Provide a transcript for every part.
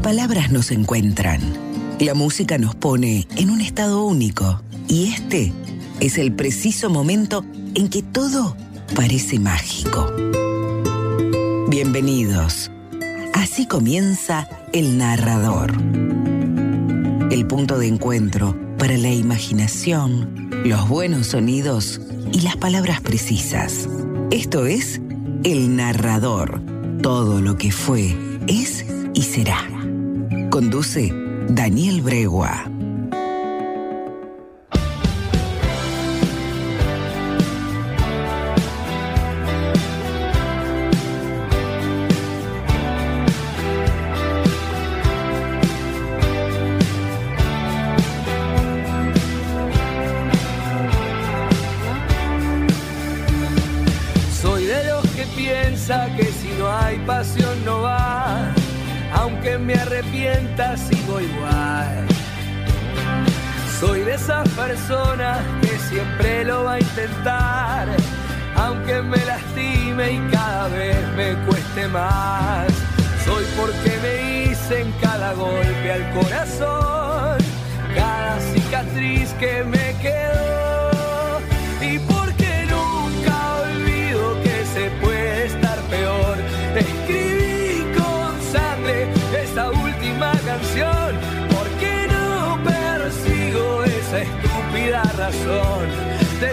palabras nos encuentran. La música nos pone en un estado único. Y este es el preciso momento en que todo parece mágico. Bienvenidos. Así comienza El Narrador. El punto de encuentro para la imaginación, los buenos sonidos y las palabras precisas. Esto es El Narrador. Todo lo que fue, es y será. Conduce Daniel Bregua. Aunque me lastime y cada vez me cueste más. Soy porque me hice en cada golpe al corazón, cada cicatriz que me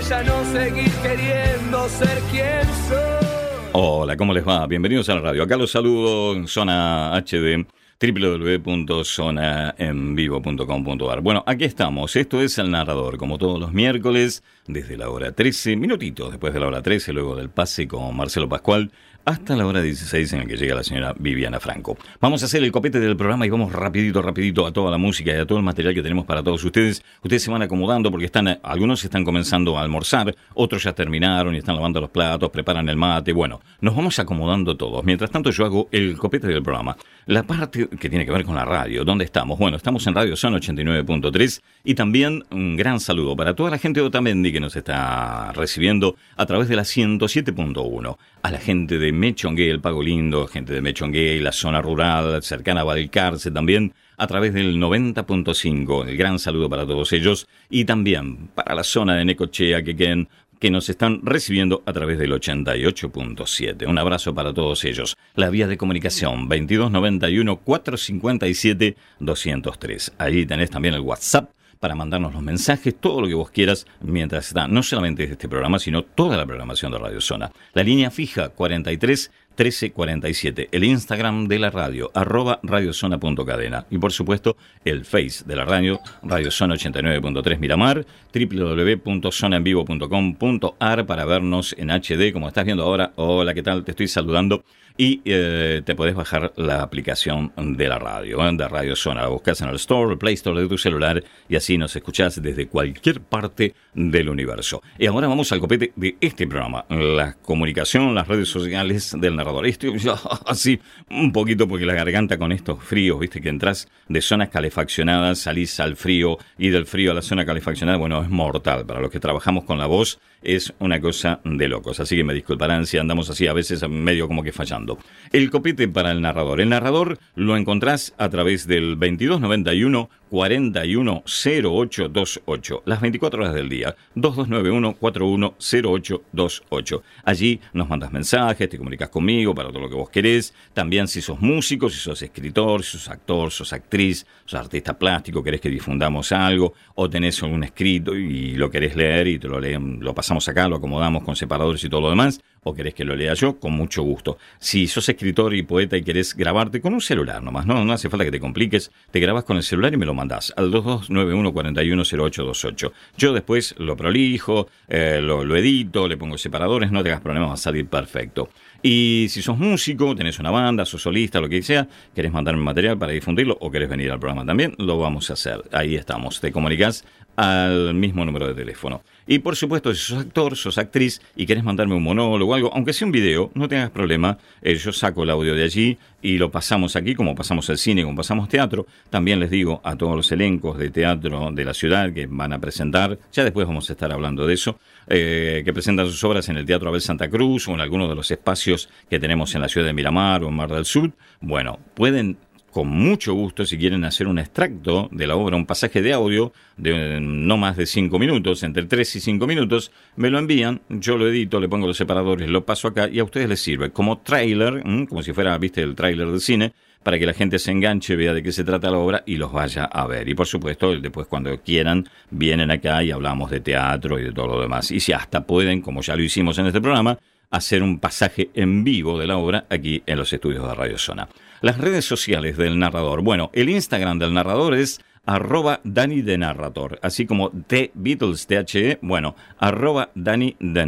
ya no seguir queriendo ser quien soy. Hola, ¿cómo les va? Bienvenidos a la radio. Acá los saludo en zona HD www.zonaenvivo.com.ar. Bueno, aquí estamos. Esto es El Narrador, como todos los miércoles, desde la hora 13, minutitos después de la hora 13, luego del pase con Marcelo Pascual, hasta la hora 16 en la que llega la señora Viviana Franco. Vamos a hacer el copete del programa y vamos rapidito, rapidito a toda la música y a todo el material que tenemos para todos ustedes. Ustedes se van acomodando porque están, algunos están comenzando a almorzar, otros ya terminaron y están lavando los platos, preparan el mate. Bueno, nos vamos acomodando todos. Mientras tanto yo hago el copete del programa. La parte que tiene que ver con la radio, ¿dónde estamos? Bueno, estamos en Radio Son 89.3 y también un gran saludo para toda la gente de Otamendi que nos está recibiendo a través de la 107.1. A la gente de Mechongué, el Pago Lindo, gente de Mechongué, la zona rural cercana a Valcarce también, a través del 90.5. El gran saludo para todos ellos y también para la zona de Necochea, que nos están recibiendo a través del 88.7. Un abrazo para todos ellos. La vía de comunicación 2291-457-203. Allí tenés también el WhatsApp para mandarnos los mensajes, todo lo que vos quieras, mientras está no solamente este programa, sino toda la programación de Radio Zona. La línea fija 43 1347, el Instagram de la radio, arroba radiozona.cadena. Y por supuesto, el Face de la radio, Radiozona 89.3 Miramar, www.zonaenvivo.com.ar para vernos en HD, como estás viendo ahora. Hola, ¿qué tal? Te estoy saludando. Y eh, te podés bajar la aplicación de la radio, ¿eh? de Radio Zona. La buscas en el Store, el Play Store de tu celular y así nos escuchás desde cualquier parte del universo. Y ahora vamos al copete de este programa, la comunicación, las redes sociales del narrador. Estoy así un poquito porque la garganta con estos fríos, viste que entras de zonas calefaccionadas, salís al frío y del frío a la zona calefaccionada, bueno, es mortal. Para los que trabajamos con la voz es una cosa de locos. Así que me disculparán si andamos así a veces medio como que fallando. El copete para el narrador. El narrador lo encontrás a través del 2291 410828. Las 24 horas del día. 2291 410828. Allí nos mandas mensajes, te comunicas conmigo para todo lo que vos querés. También si sos músico, si sos escritor, si sos actor, sos actriz, sos artista plástico, querés que difundamos algo, o tenés algún escrito y lo querés leer y te lo leen, lo pasamos acá, lo acomodamos con separadores y todo lo demás o querés que lo lea yo, con mucho gusto. Si sos escritor y poeta y querés grabarte con un celular nomás, no, no hace falta que te compliques, te grabas con el celular y me lo mandás al 2291410828. Yo después lo prolijo, eh, lo, lo edito, le pongo separadores, no te hagas problemas, va a salir perfecto. Y si sos músico, tenés una banda, sos solista, lo que sea, querés mandarme material para difundirlo o querés venir al programa también, lo vamos a hacer. Ahí estamos. Te comunicas al mismo número de teléfono. Y por supuesto, si sos actor, sos actriz y querés mandarme un monólogo o algo, aunque sea un video, no tengas problema. Eh, yo saco el audio de allí y lo pasamos aquí, como pasamos el cine, como pasamos teatro. También les digo a todos los elencos de teatro de la ciudad que van a presentar, ya después vamos a estar hablando de eso, eh, que presentan sus obras en el Teatro Abel Santa Cruz o en alguno de los espacios que tenemos en la ciudad de Miramar o en Mar del Sur. Bueno, pueden con mucho gusto, si quieren hacer un extracto de la obra, un pasaje de audio de no más de cinco minutos, entre tres y cinco minutos, me lo envían, yo lo edito, le pongo los separadores, lo paso acá y a ustedes les sirve como trailer, como si fuera, viste, el trailer del cine, para que la gente se enganche, vea de qué se trata la obra y los vaya a ver. Y por supuesto, después cuando quieran, vienen acá y hablamos de teatro y de todo lo demás. Y si hasta pueden, como ya lo hicimos en este programa, hacer un pasaje en vivo de la obra aquí en los estudios de Radio Zona. Las redes sociales del narrador. Bueno, el Instagram del narrador es arroba Dani de Narrator, así como The Beatles THE, bueno, arroba Dani de.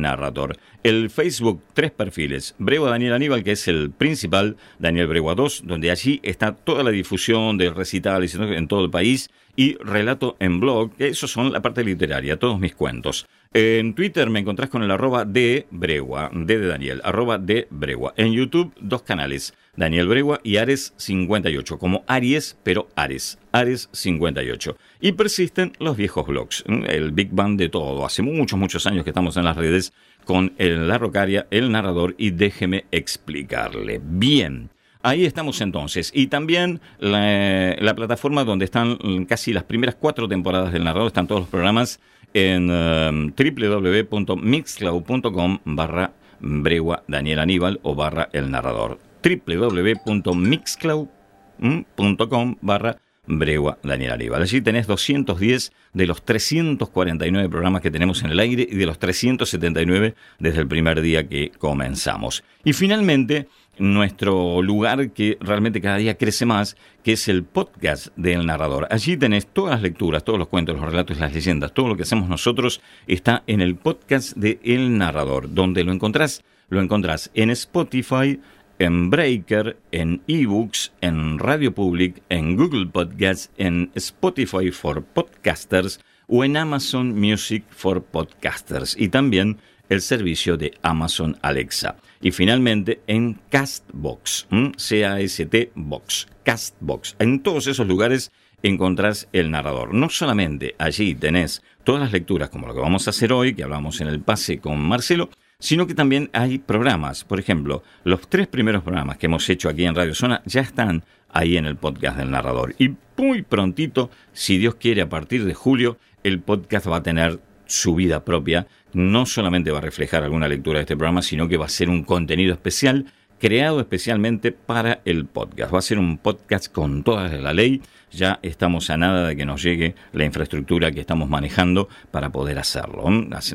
El Facebook, tres perfiles. Bregua Daniel Aníbal, que es el principal, Daniel Bregua 2, donde allí está toda la difusión de recitales en todo el país y relato en blog, que esos son la parte literaria, todos mis cuentos. En Twitter me encontrás con el arroba de Bregua, de, de Daniel, arroba de Bregua. En YouTube, dos canales, Daniel Bregua y Ares58, como Aries, pero Ares, Ares58. Y persisten los viejos blogs, el Big Bang de todo. Hace muchos, muchos años que estamos en las redes con el, la rocaria, el narrador y déjeme explicarle. Bien. Ahí estamos entonces. Y también la, plataforma donde están casi las primeras cuatro temporadas del narrador, están todos los programas en um, www.mixcloud.com barra Bregua Daniel Aníbal o barra el narrador. www.mixcloud.com barra Bregua Daniel Aníbal. Allí tenés 210 de los 349 programas que tenemos en el aire y de los 379 desde el primer día que comenzamos. Y finalmente, nuestro lugar que realmente cada día crece más, que es el podcast del narrador. Allí tenés todas las lecturas, todos los cuentos, los relatos, las leyendas, todo lo que hacemos nosotros está en el podcast de El Narrador, donde lo encontrás, lo encontrás en Spotify, en Breaker, en eBooks, en Radio Public, en Google Podcasts, en Spotify for Podcasters o en Amazon Music for Podcasters y también el servicio de Amazon Alexa. Y finalmente en Castbox, C-A-S-T Box, Castbox. En todos esos lugares encontrás el narrador. No solamente allí tenés todas las lecturas como lo que vamos a hacer hoy, que hablamos en el pase con Marcelo, sino que también hay programas. Por ejemplo, los tres primeros programas que hemos hecho aquí en Radio Zona ya están ahí en el podcast del narrador. Y muy prontito, si Dios quiere, a partir de julio, el podcast va a tener su vida propia. No solamente va a reflejar alguna lectura de este programa, sino que va a ser un contenido especial creado especialmente para el podcast. Va a ser un podcast con toda la ley. Ya estamos a nada de que nos llegue la infraestructura que estamos manejando para poder hacerlo.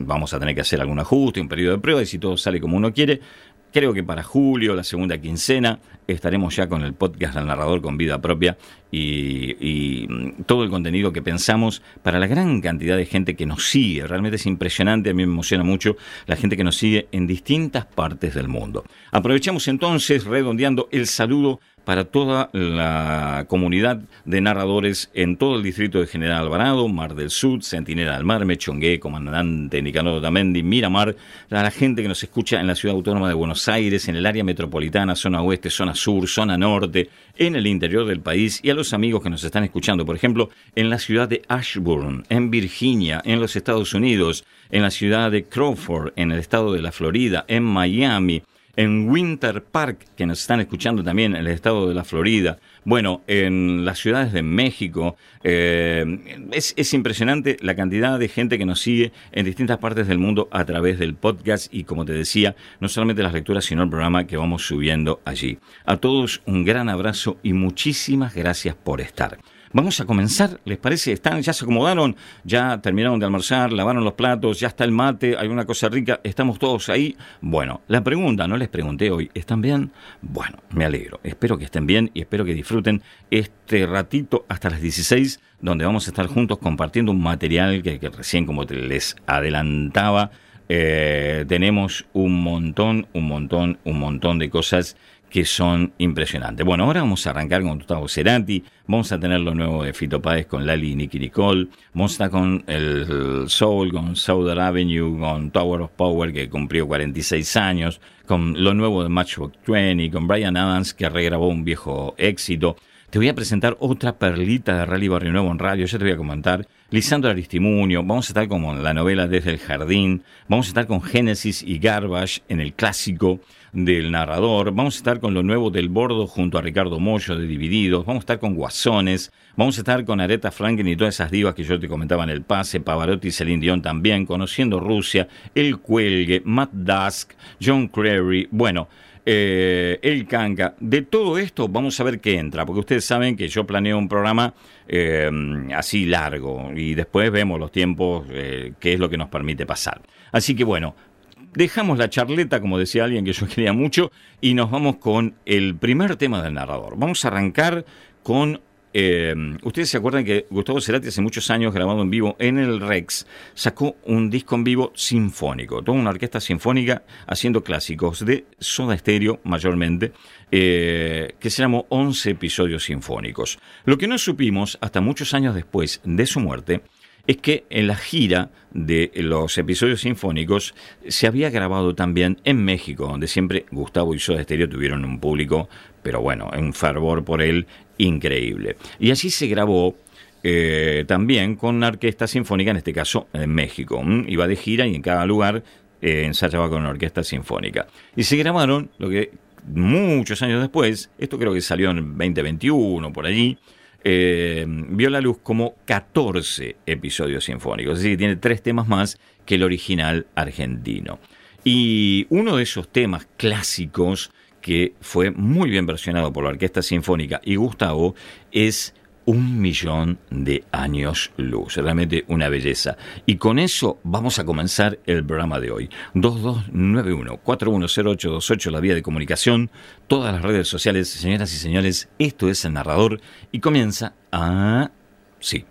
Vamos a tener que hacer algún ajuste, un periodo de prueba y si todo sale como uno quiere, Creo que para julio, la segunda quincena, estaremos ya con el podcast del narrador con vida propia y, mm, todo el contenido que pensamos para la gran cantidad de gente que nos sigue. Realmente es impresionante, a mí me emociona mucho la gente que nos sigue en distintas partes del mundo. Aprovechamos entonces, redondeando el saludo para toda la comunidad de narradores en todo el distrito de General Alvarado, Mar del Sur, Centinela del Mar, Mechongué, Comandante Nicanor Tamendi, Miramar, a la gente que nos escucha en la ciudad autónoma de Buenos Aires, en el área metropolitana, zona oeste, zona sur, zona norte, en el interior del país y a los amigos que nos están escuchando, por ejemplo, en la ciudad de Ashburn, en Virginia, en los Estados Unidos, en la ciudad de Crawford, en el estado de la Florida, en Miami, en Winter Park, que nos están escuchando también en el estado de la Florida, bueno, en las ciudades de México. Eh, es, es, impresionante la cantidad de gente que nos sigue en distintas partes del mundo a través del podcast y, como te decía, no solamente las lecturas, sino el programa que vamos subiendo allí. A todos un gran abrazo y muchísimas gracias por estar. Vamos a comenzar, ¿les parece? ¿Están, ya se acomodaron, ya terminaron de almorzar, lavaron los platos, ya está el mate, hay una cosa rica, estamos todos ahí. Bueno, la pregunta, no les pregunté hoy, ¿están bien? Bueno, me alegro, espero que estén bien y espero que disfruten este ratito hasta las 16, donde vamos a estar juntos compartiendo un material que, recién, como les adelantaba, eh, tenemos un montón, un montón, un montón de cosas que son impresionantes. Bueno, ahora vamos a arrancar con Gustavo Cerati, vamos a tener lo nuevo de Fito Páez con Lali y Nicky Nicole, vamos a estar con el Soul, con Southern Avenue, con Tower of Power que cumplió 46 años, con lo nuevo de Matchbox 20, con Brian Adams que regrabó un viejo éxito. Te voy a presentar otra perlita de Rally Barrio Nuevo en radio, ya te voy a comentar Lisandro Aristimunio, vamos a estar como la novela Desde el Jardín, vamos a estar con Génesis y Garbage en el clásico del narrador, vamos a estar con lo nuevo del Bordo junto a Ricardo Mollo de Divididos, vamos a estar con Guasones, vamos a estar con Aretha Franklin y todas esas divas que yo te comentaba en el pase, Pavarotti y Celine Dion también, Conociendo Rusia, El Cuelgue, Matt Dusk, John Creary, bueno, eh, el canca. De todo esto vamos a ver qué entra, porque ustedes saben que yo planeo un programa eh, así largo y después vemos los tiempos, eh, qué es lo que nos permite pasar. Así que bueno, dejamos la charleta, como decía alguien que yo quería mucho, y nos vamos con el primer tema del narrador. Vamos a arrancar con eh, Ustedes se acuerdan que Gustavo Cerati hace muchos años grabado en vivo en el Rex sacó un disco en vivo sinfónico, toda una orquesta sinfónica haciendo clásicos de Soda Stereo mayormente, eh, que se llamó 11 episodios sinfónicos. Lo que no supimos hasta muchos años después de su muerte es que en la gira de los episodios sinfónicos se había grabado también en México, donde siempre Gustavo y Soda Stereo tuvieron un público, pero bueno, un fervor por él increíble. Y así se grabó eh, también con una orquesta sinfónica, en este caso en México. Iba de gira y en cada lugar eh, ensayaba con una orquesta sinfónica. Y se grabaron, lo que muchos años después, esto creo que salió en 2021, por allí, eh, vio la luz como 14 episodios sinfónicos, es decir, tiene tres temas más que el original argentino. Y uno de esos temas clásicos que fue muy bien versionado por la Orquesta Sinfónica y Gustavo es un millón de años luz. Realmente una belleza. Y con eso vamos a comenzar el programa de hoy. 2291-410828, la vía de comunicación, todas las redes sociales. Señoras y señores, esto es el narrador y comienza a... Sí.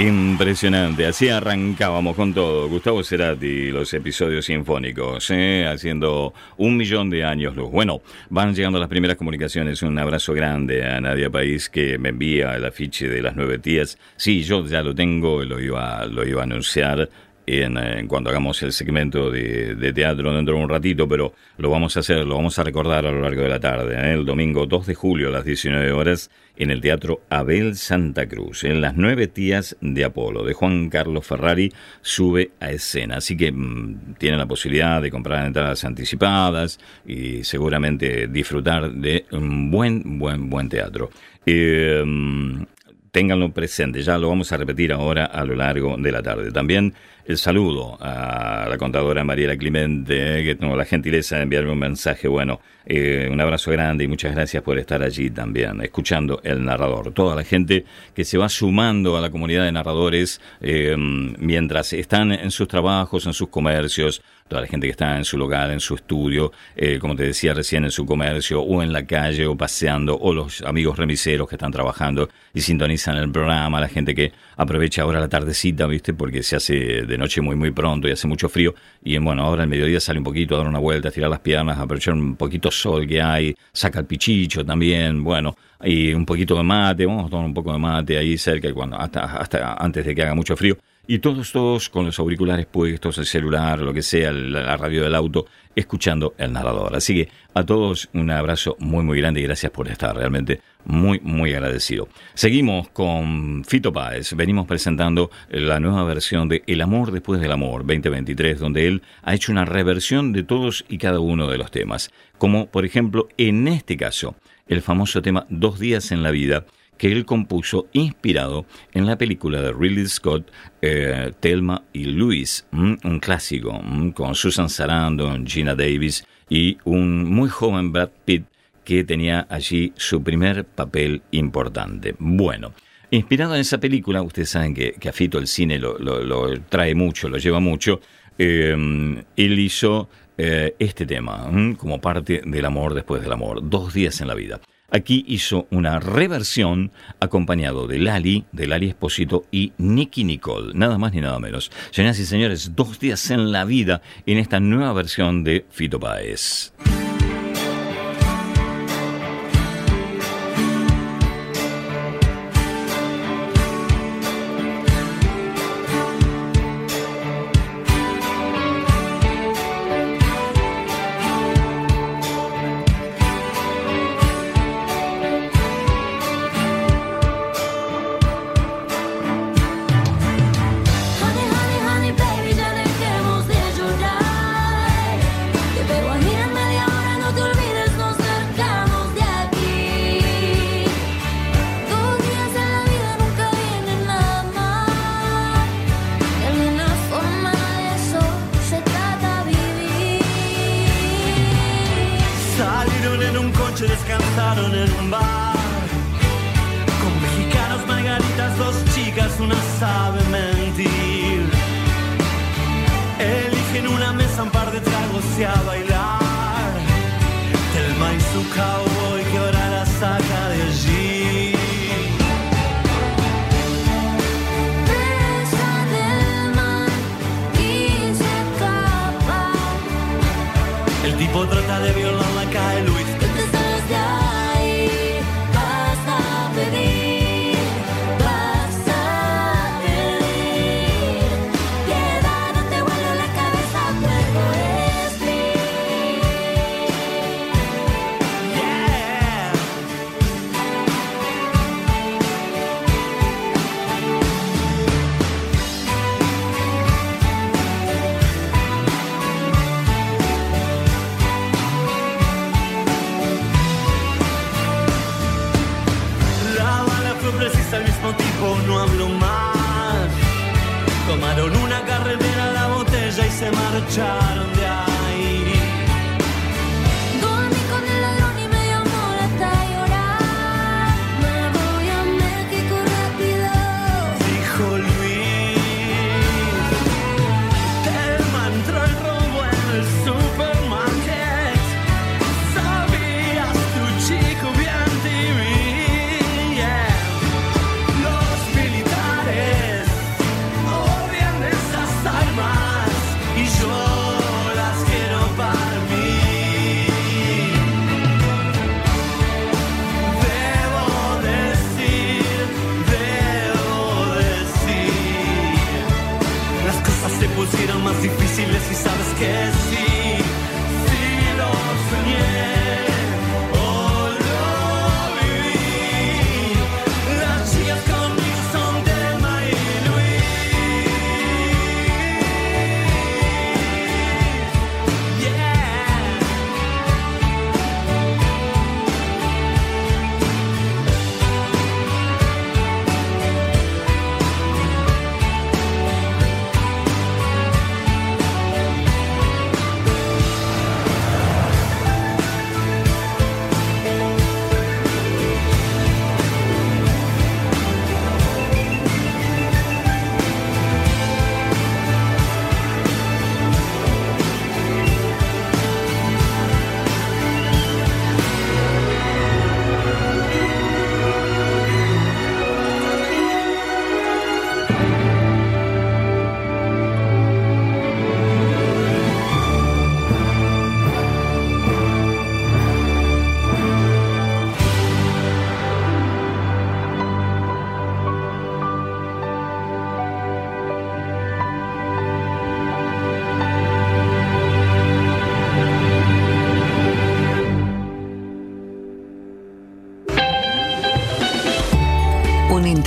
Impresionante, así arrancábamos con todo. Gustavo Cerati, los episodios sinfónicos, ¿eh? haciendo un millón de años luz. Bueno, van llegando las primeras comunicaciones. Un abrazo grande a Nadia País que me envía el afiche de las nueve tías. Sí, yo ya lo tengo, lo iba, lo iba a anunciar en, cuando hagamos el segmento de, teatro dentro de un ratito, pero lo vamos a hacer, lo vamos a recordar a lo largo de la tarde, ¿eh? el domingo 2 de julio a las 19 horas en el Teatro Abel Santa Cruz, en Las Nueve Tías de Apolo, de Juan Carlos Ferrari, sube a escena. Así que mm, tienen la posibilidad de comprar entradas anticipadas y seguramente disfrutar de un buen, buen, buen teatro. Eh, mm, ténganlo presente, ya lo vamos a repetir ahora a lo largo de la tarde. También el saludo a la contadora Mariela Clemente, que tuvo la gentileza de enviarme un mensaje. Bueno, eh, un abrazo grande y muchas gracias por estar allí también, escuchando el narrador. Toda la gente que se va sumando a la comunidad de narradores eh, mientras están en sus trabajos, en sus comercios, toda la gente que está en su local, en su estudio, eh, como te decía recién, en su comercio, o en la calle, o paseando, o los amigos remiseros que están trabajando y sintonizan el programa, la gente que aprovecha ahora la tardecita, ¿viste? Porque se hace de noche muy, muy pronto y hace mucho frío. Y bueno, ahora el mediodía sale un poquito a dar una vuelta, a tirar las piernas, a aprovechar un poquito sol que hay, saca el pichicho también, bueno, y un poquito de mate, vamos a tomar un poco de mate ahí cerca, cuando, hasta, hasta antes de que haga mucho frío. Y todos, todos con los auriculares puestos, el celular, lo que sea, la radio del auto, escuchando el narrador. Así que a todos un abrazo muy, muy grande y gracias por estar. Realmente muy, muy agradecido. Seguimos con Fito Páez. Venimos presentando la nueva versión de El amor después del amor 2023, donde él ha hecho una reversión de todos y cada uno de los temas. Como, por ejemplo, en este caso, el famoso tema Dos días en la vida que él compuso inspirado en la película de Ridley Scott, eh, Thelma y Louise, un clásico, con Susan Sarandon, Gina Davis y un muy joven Brad Pitt que tenía allí su primer papel importante. Bueno, inspirado en esa película, ustedes saben que, que a el cine lo, trae mucho, lo lleva mucho, eh, él hizo eh, este tema como parte del amor después del amor, dos días en la vida. Aquí hizo una reversión acompañado de Lali, de Lali Esposito y Nicky Nicole, nada más ni nada menos. Señoras y señores, dos días en la vida en esta nueva versión de Fito Páez. time.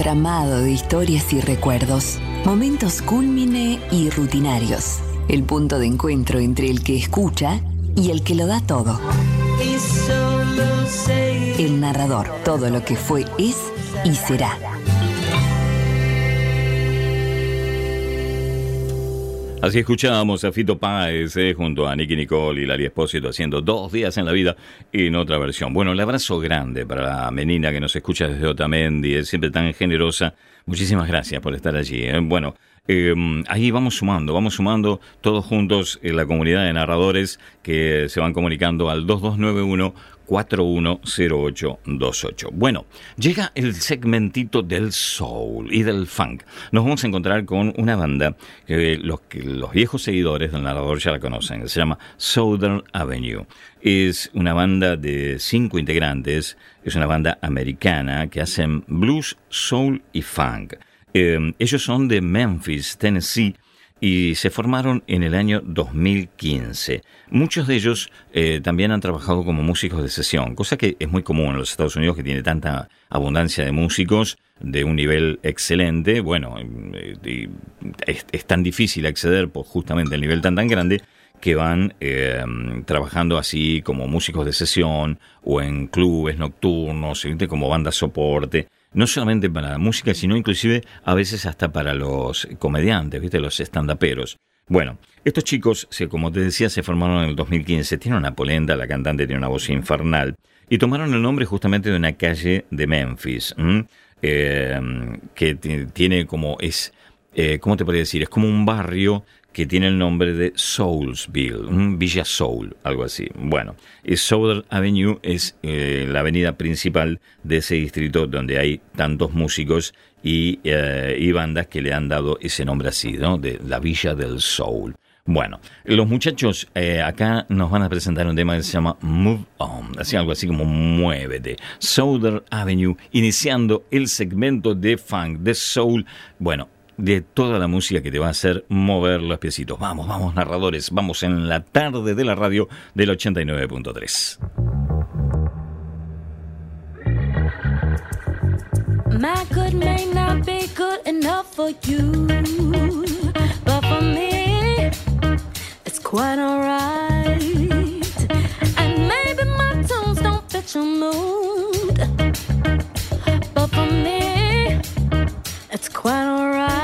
Amado de historias y recuerdos, momentos cúlmine y rutinarios, el punto de encuentro entre el que escucha y el que lo da todo. El narrador, todo lo que fue, es y será. Así escuchábamos a Fito Páez eh, junto a Nicky Nicole y Lali Espósito haciendo dos días en la vida en otra versión. Bueno, el abrazo grande para la menina que nos escucha desde Otamendi, es siempre tan generosa. Muchísimas gracias por estar allí. Eh. Bueno, em, ahí vamos sumando, vamos sumando todos juntos en la comunidad de narradores que se van comunicando al 2291 410828. Bueno, llega el segmentito del soul y del funk. Nos vamos a encontrar con una banda que los, los viejos seguidores del narrador ya la conocen. Se llama Southern Avenue. Es una banda de cinco integrantes. Es una banda americana que hacen blues, soul y funk. Eh, ellos son de Memphis, Tennessee y se formaron en el año 2015. Muchos de ellos eh, también han trabajado como músicos de sesión, cosa que es muy común en los Estados Unidos, que tiene tanta abundancia de músicos de un nivel excelente. Bueno, eh, es, tan difícil acceder por justamente el nivel tan tan grande que van eh, trabajando así como músicos de sesión o en clubes nocturnos, como banda soporte no solamente para la música, sino inclusive a veces hasta para los comediantes, ¿viste? los estandaperos. Bueno, estos chicos, como te decía, se formaron en el 2015. Tiene una polenta, la cantante tiene una voz infernal. Y tomaron el nombre justamente de una calle de Memphis, eh, que tiene como es, eh, ¿cómo te podría decir? Es como un barrio que tiene el nombre de Soulsville, Villa Soul, algo así. Bueno, Southern Avenue es eh, la avenida principal de ese distrito donde hay tantos músicos y, eh, bandas que le han dado ese nombre así, ¿no? De la Villa del Soul. Bueno, los muchachos eh, acá nos van a presentar un tema que se llama Move On, así algo así como Muévete. Southern Avenue, iniciando el segmento de funk, de soul. Bueno, de toda la música que te va a hacer mover los piecitos. Vamos, vamos, narradores, vamos en la tarde de la radio del 89.3. My good may not be good enough for you, but for me, it's quite alright. And maybe my tunes don't fit your mood, but for me, it's quite alright.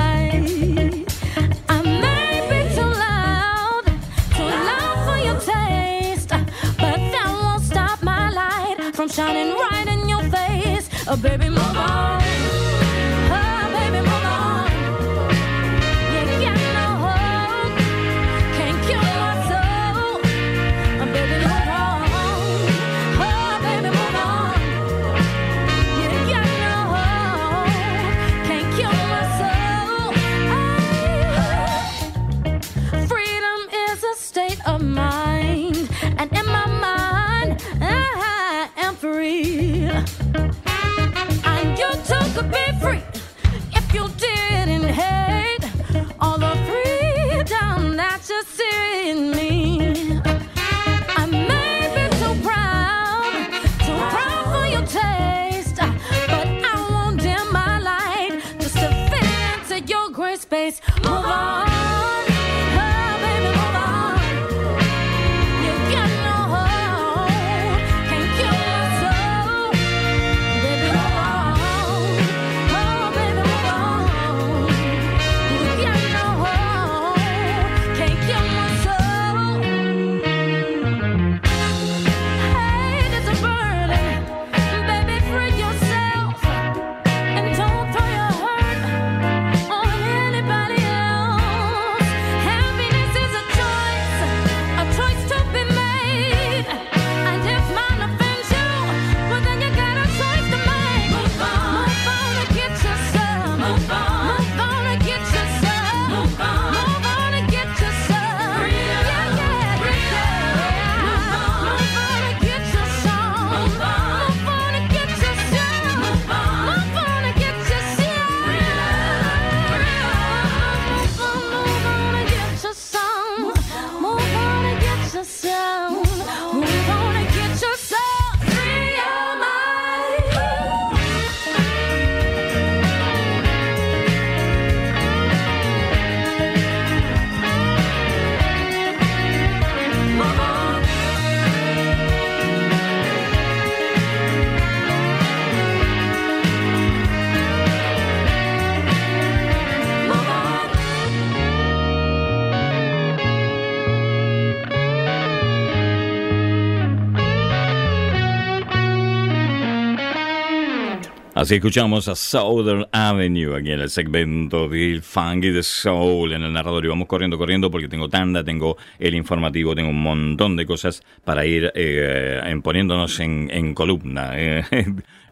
Así escuchamos a Southern Avenue aquí en el segmento del Funky de Soul en el narrador y vamos corriendo, corriendo porque tengo tanda, tengo el informativo, tengo un montón de cosas para ir eh, poniéndonos en, columna eh,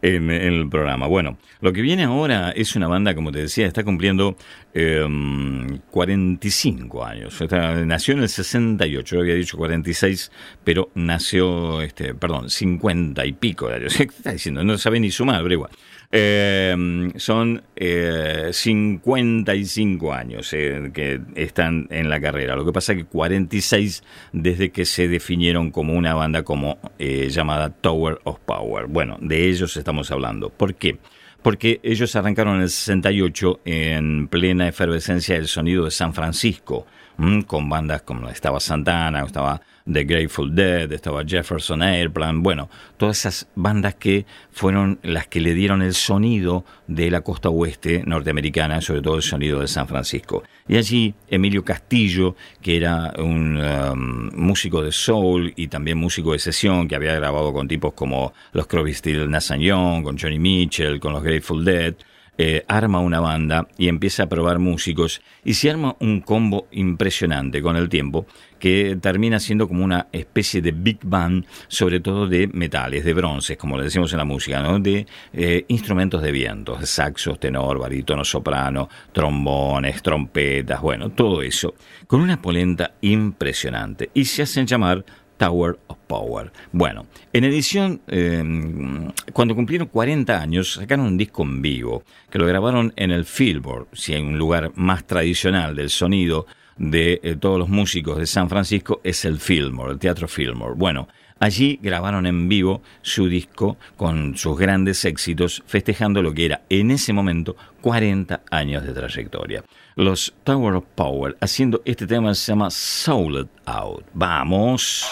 en, el programa. Bueno, lo que viene ahora es una banda, como te decía, está cumpliendo 45 em, años. nació en el 68, yo había dicho 46, pero nació, este, perdón, 50 y pico de años. ¿Qué está diciendo? No sabe ni sumar, pero igual. Eh, son eh, 55 años eh, que están en la carrera. Lo que pasa es que 46 desde que se definieron como una banda como eh, llamada Tower of Power. Bueno, de ellos estamos hablando. ¿Por qué? Porque ellos arrancaron en el 68 en plena efervescencia del sonido de San Francisco, con bandas como estaba Santana, estaba The Grateful Dead, estaba Jefferson Airplane, bueno, todas esas bandas que fueron las que le dieron el sonido de la costa oeste norteamericana, sobre todo el sonido de San Francisco. Y allí Emilio Castillo, que era un um, músico de soul y también músico de sesión, que había grabado con tipos como los Crosby, Still, Young, con Johnny Mitchell, con los Grateful Dead, eh, arma una banda y empieza a probar músicos y se arma un combo impresionante con el tiempo que termina siendo como una especie de big band, sobre todo de metales, de bronces, como le decimos en la música, de eh, instrumentos de viento, saxos, tenor, barítono, soprano, trombones, trompetas, bueno, todo eso, con una polenta impresionante y se hacen llamar Tower of Power. Bueno, en edición, em, cuando cumplieron 40 años, sacaron un disco en vivo, que lo grabaron en el Fillboard, si hay un lugar más tradicional del sonido de eh, todos los músicos de San Francisco, es el Fillmore, el Teatro Fillmore. Bueno, Allí grabaron en vivo su disco con sus grandes éxitos, festejando lo que era en ese momento 40 años de trayectoria. Los Tower of Power haciendo este tema se llama Soul Out. ¡Vamos!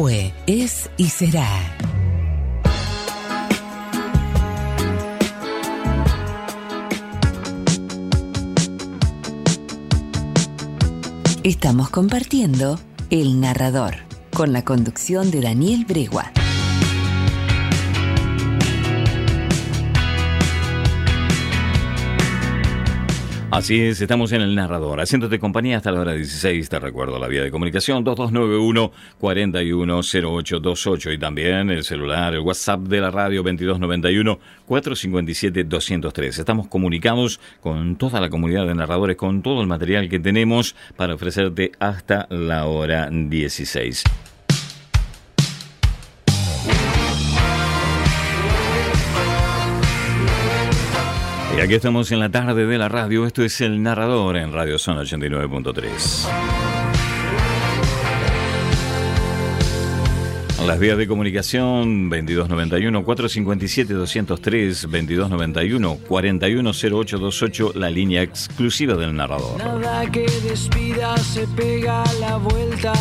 Fue, es y será. Estamos compartiendo El Narrador, con la conducción de Daniel Bregua. Así es, estamos en el narrador, haciéndote compañía hasta la hora 16. Te recuerdo la vía de comunicación 2291-410828 y también el celular, el WhatsApp de la radio 2291-457-203. Estamos comunicados con toda la comunidad de narradores, con todo el material que tenemos para ofrecerte hasta la hora 16. Y aquí estamos en la tarde de la radio. Esto es El Narrador en Radio Zona 89.3. Las vías de comunicación 2291-457-203, 2291-410828, la línea exclusiva del narrador. Nada que despida se pega la vuelta.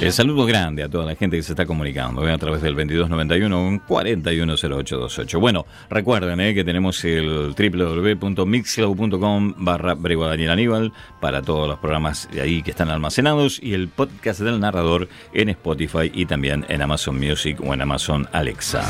El saludo grande a toda la gente que se está comunicando ¿eh? a través del 2291 410828. Bueno, recuerden ¿eh? que tenemos el www.mixcloud.com barra Daniel Aníbal para todos los programas de ahí que están almacenados y el podcast del narrador en Spotify y también en Amazon Music o en Amazon Alexa.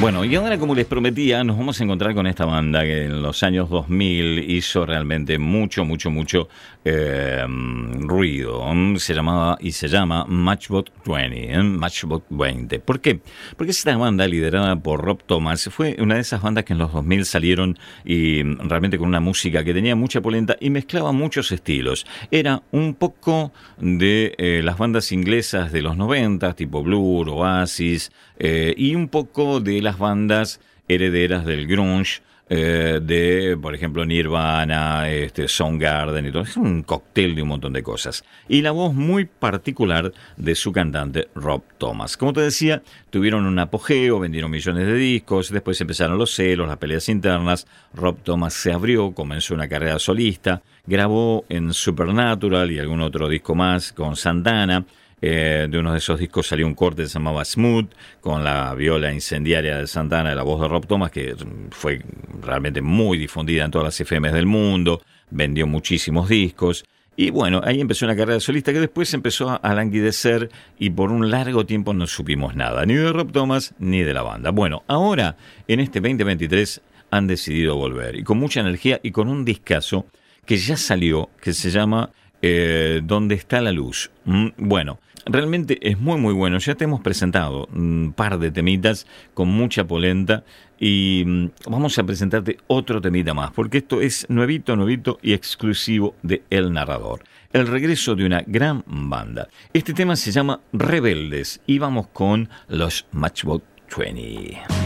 Bueno, y ahora como les prometía, nos vamos a encontrar con esta banda que en los años 2000 hizo realmente mucho, mucho, mucho eh, ruido. Se llamaba y se llama Matchbot 20, ¿eh? Matchbot 20. ¿Por qué? Porque esta banda liderada por Rob Thomas fue una de esas bandas que en los 2000 salieron y realmente con una música que tenía mucha polenta y mezclaba muchos estilos. Era un poco de eh, las bandas inglesas de los 90, tipo Blur, Oasis, eh, y un poco de las bandas herederas del grunge, eh, de, por ejemplo, Nirvana, este, Soundgarden y todo. Es un cóctel de un montón de cosas. Y la voz muy particular de su cantante, Rob Thomas. Como te decía, tuvieron un apogeo, vendieron millones de discos, después empezaron los celos, las peleas internas. Rob Thomas se abrió, comenzó una carrera solista, grabó en Supernatural y algún otro disco más con Santana. Eh, de uno de esos discos salió un corte que se llamaba Smooth, con la viola incendiaria de Santana, la voz de Rob Thomas, que fue realmente muy difundida en todas las FMs del mundo, vendió muchísimos discos. Y bueno, ahí empezó una carrera solista que después empezó a languidecer y por un largo tiempo no supimos nada, ni de Rob Thomas ni de la banda. Bueno, ahora, en este 2023, han decidido volver y con mucha energía y con un discazo que ya salió, que se llama eh, ¿Dónde está la luz? Mm, bueno, realmente es muy muy bueno. Ya te hemos presentado un par de temitas con mucha polenta y mm, vamos a presentarte otro temita más, porque esto es nuevito, nuevito y exclusivo de El Narrador. El regreso de una gran banda. Este tema se llama Rebeldes y vamos con los Matchbox 20.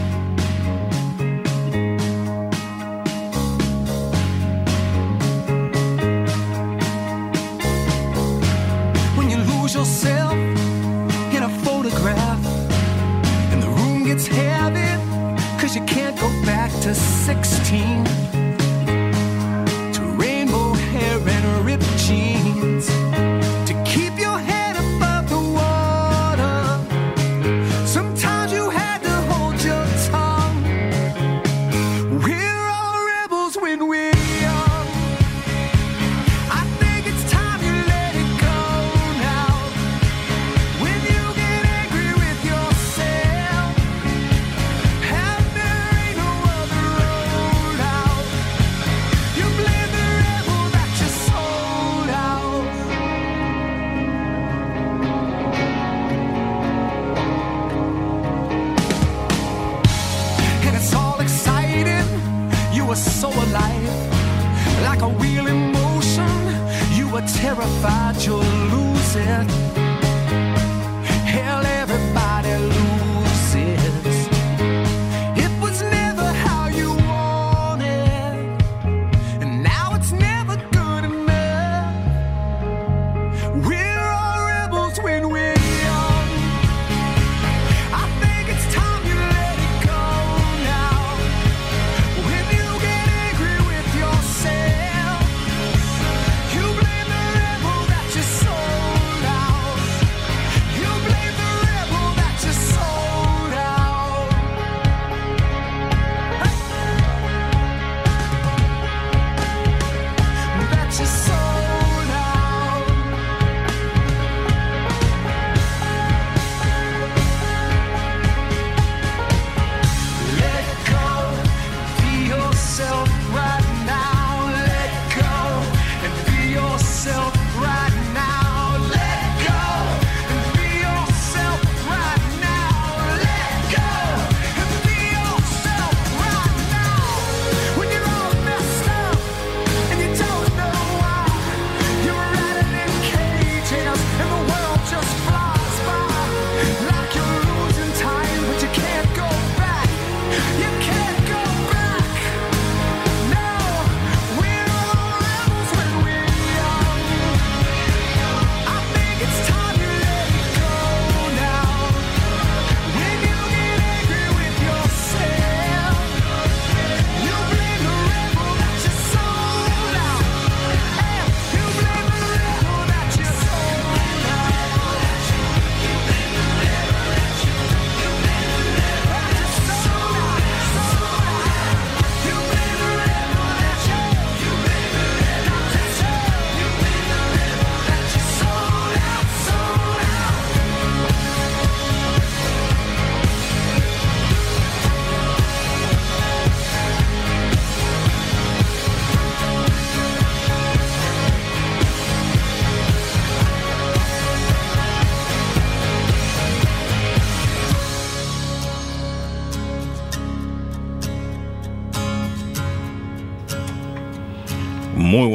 Yourself in a photograph. And the room gets heavy cause you can't go back to 16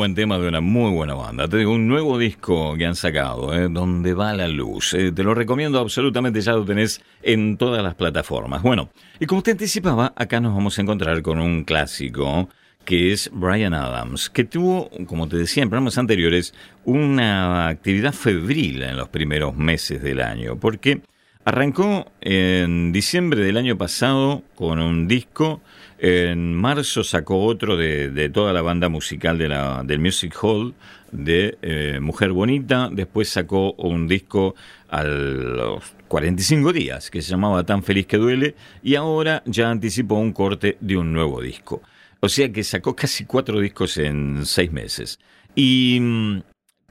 buen tema de una muy buena banda. Te digo, un nuevo disco que han sacado, ¿eh? Donde va la luz. Eh, te lo recomiendo absolutamente, ya lo tenés en todas las plataformas. Bueno, y como te anticipaba, acá nos vamos a encontrar con un clásico que es Brian Adams, que tuvo, como te decía en programas anteriores, una actividad febril en los primeros meses del año, porque arrancó en diciembre del año pasado con un disco en marzo sacó otro de, toda la banda musical de la, del Music Hall de eh, Mujer Bonita. Después sacó un disco a los 45 días que se llamaba Tan Feliz que Duele. Y ahora ya anticipó un corte de un nuevo disco. O sea que sacó casi cuatro discos en seis meses. Y mm,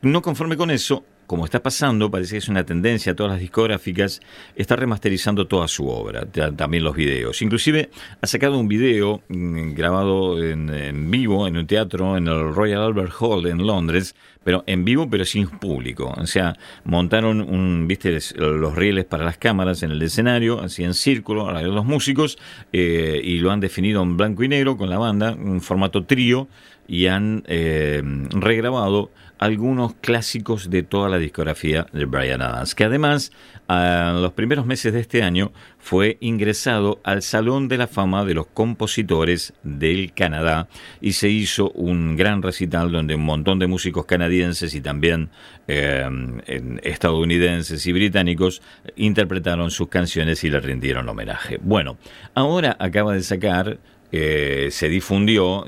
no conforme con eso, como está pasando, parece que es una tendencia, todas las discográficas, está remasterizando toda su obra, también los videos. Inclusive ha sacado un video mm, grabado en, vivo en un teatro en el Royal Albert Hall en Londres, pero en vivo pero sin público. O sea, montaron un, viste, los rieles para las cámaras en el escenario, así en círculo, a los músicos, eh, y lo han definido en blanco y negro con la banda, un formato trío, y han eh, regrabado algunos clásicos de toda la discografía de Brian Adams, que además en los primeros meses de este año fue ingresado al Salón de la Fama de los Compositores del Canadá y se hizo un gran recital donde un montón de músicos canadienses y también eh, estadounidenses y británicos interpretaron sus canciones y le rindieron homenaje. Bueno, ahora acaba de sacar eh, se difundió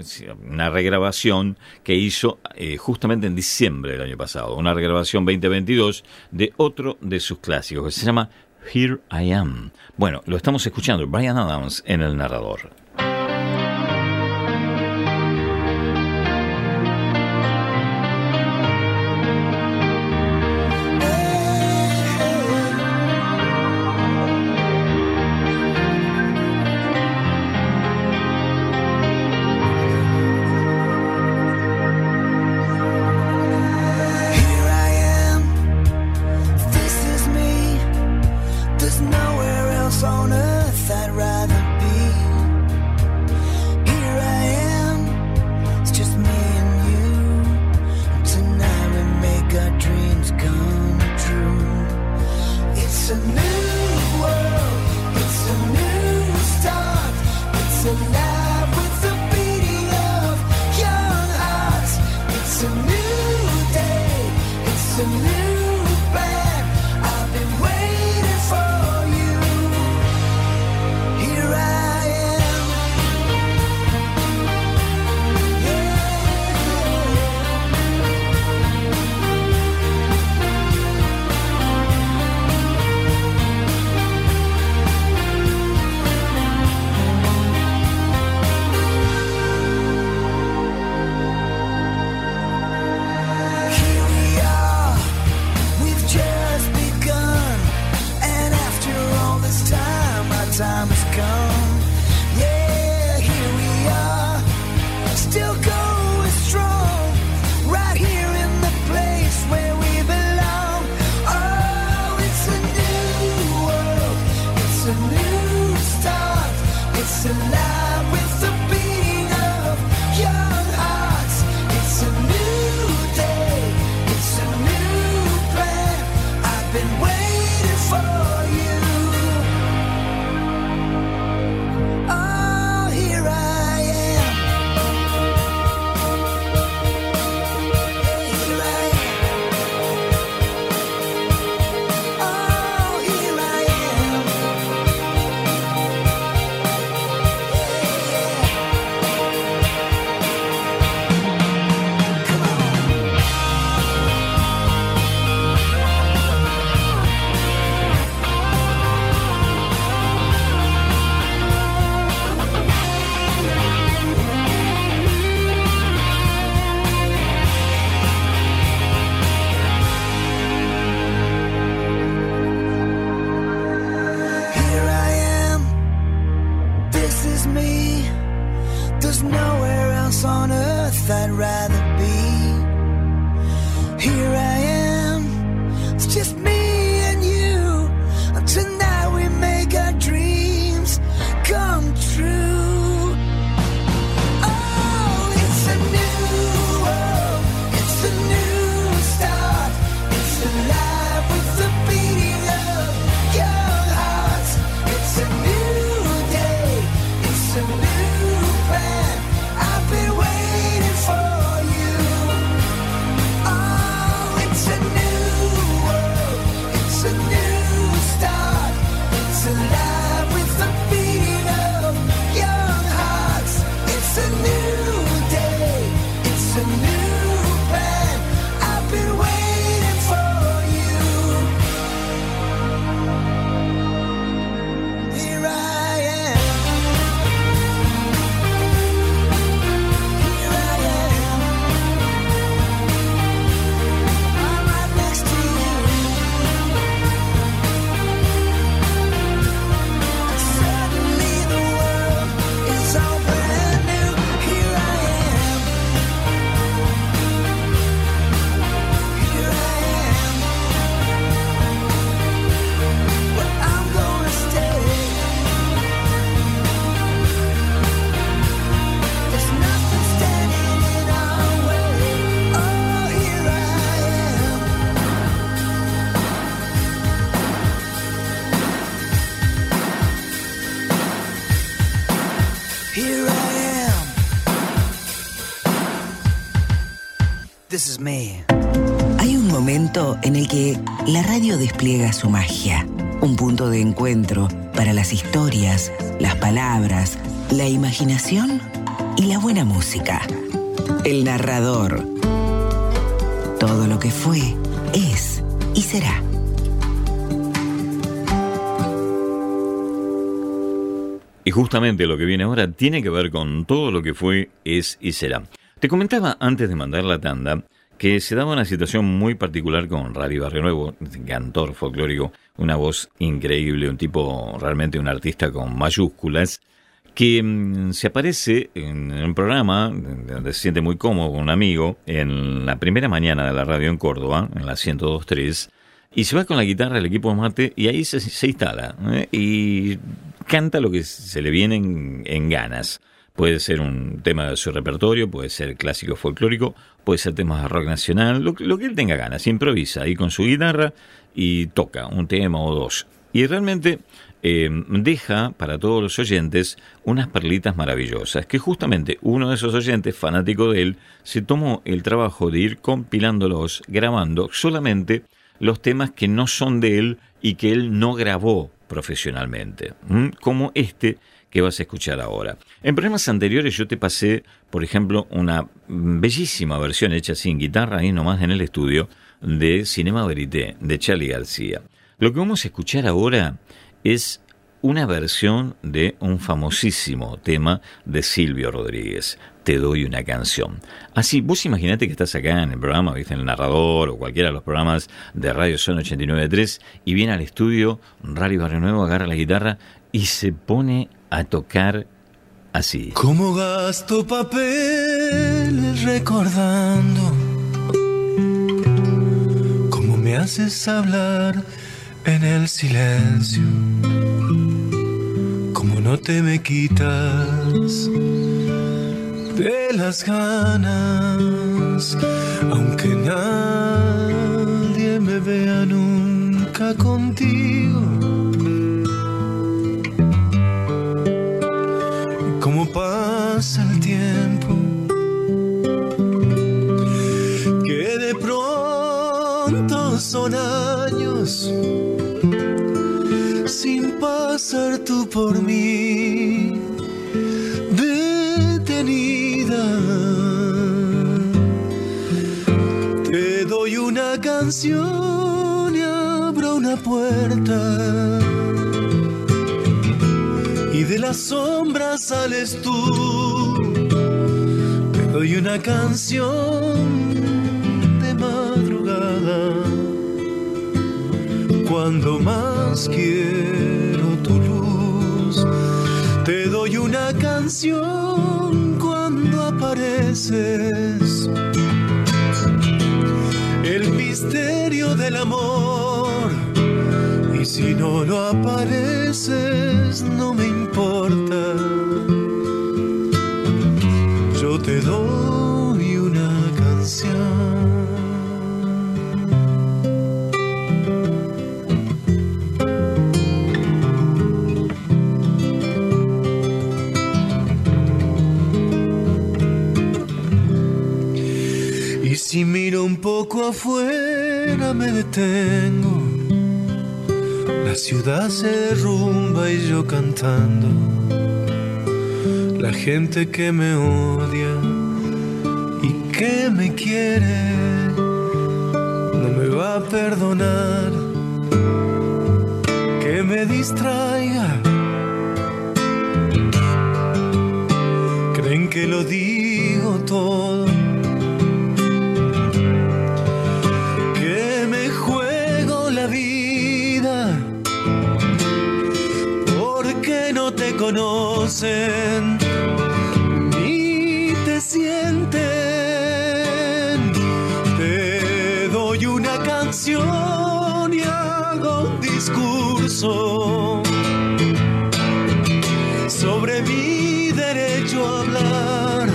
una regrabación que hizo eh, justamente en diciembre del año pasado, una regrabación 2022 de otro de sus clásicos que se llama Here I Am. Bueno, lo estamos escuchando, Brian Adams en el narrador. En el que la radio despliega su magia, un punto de encuentro para las historias, las palabras, la imaginación y la buena música. El narrador. Todo lo que fue, es y será. Y justamente lo que viene ahora tiene que ver con todo lo que fue, es y será. Te comentaba antes de mandar la tanda que se daba una situación muy particular con Radio Barrio Nuevo, cantor folclórico, una voz increíble, un tipo realmente un artista con mayúsculas, que mm, se aparece en un programa donde se siente muy cómodo con un amigo en la primera mañana de la radio en Córdoba, en la 102.3, y se va con la guitarra del equipo mate y ahí se, se instala ¿eh? y canta lo que se le viene en, ganas. Puede ser un tema de su repertorio, puede ser clásico folclórico, puede ser temas de rock nacional, lo, que él tenga ganas. Improvisa ahí con su guitarra y toca un tema o dos. Y realmente eh, deja para todos los oyentes unas perlitas maravillosas, que justamente uno de esos oyentes, fanático de él, se tomó el trabajo de ir compilándolos, grabando solamente los temas que no son de él y que él no grabó profesionalmente, como este que vas a escuchar ahora. En programas anteriores yo te pasé, por ejemplo, una bellísima versión hecha sin guitarra, ahí nomás en el estudio, de Cinema Verité, de Charlie García. Lo que vamos a escuchar ahora es una versión de un famosísimo tema de Silvio Rodríguez, Te doy una canción. Así, vos imaginate que estás acá en el programa, viste, en el narrador o cualquiera de los programas de Radio Son 89.3 y viene al estudio, Radio Barrio Nuevo, agarra la guitarra y se pone a tocar así. Como gasto papel recordando cómo me haces hablar en el silencio no te me quitas de las ganas, aunque nadie me vea nunca contigo. Pasa el tiempo, que de pronto son años pasar tú por mí, detenida. Te doy una canción y abro una puerta. Y de las sombras sales tú. Te doy una canción de madrugada. Cuando más quiero te doy una canción cuando apareces. El misterio del amor. Y si no lo apareces, no me Si miro un poco afuera me detengo. La ciudad se derrumba y yo cantando. La gente que me odia y que me quiere no me va a perdonar. Que me distraiga. Creen que lo digo todo conocen ni te sienten. Te doy una canción y hago un discurso sobre mi derecho a hablar.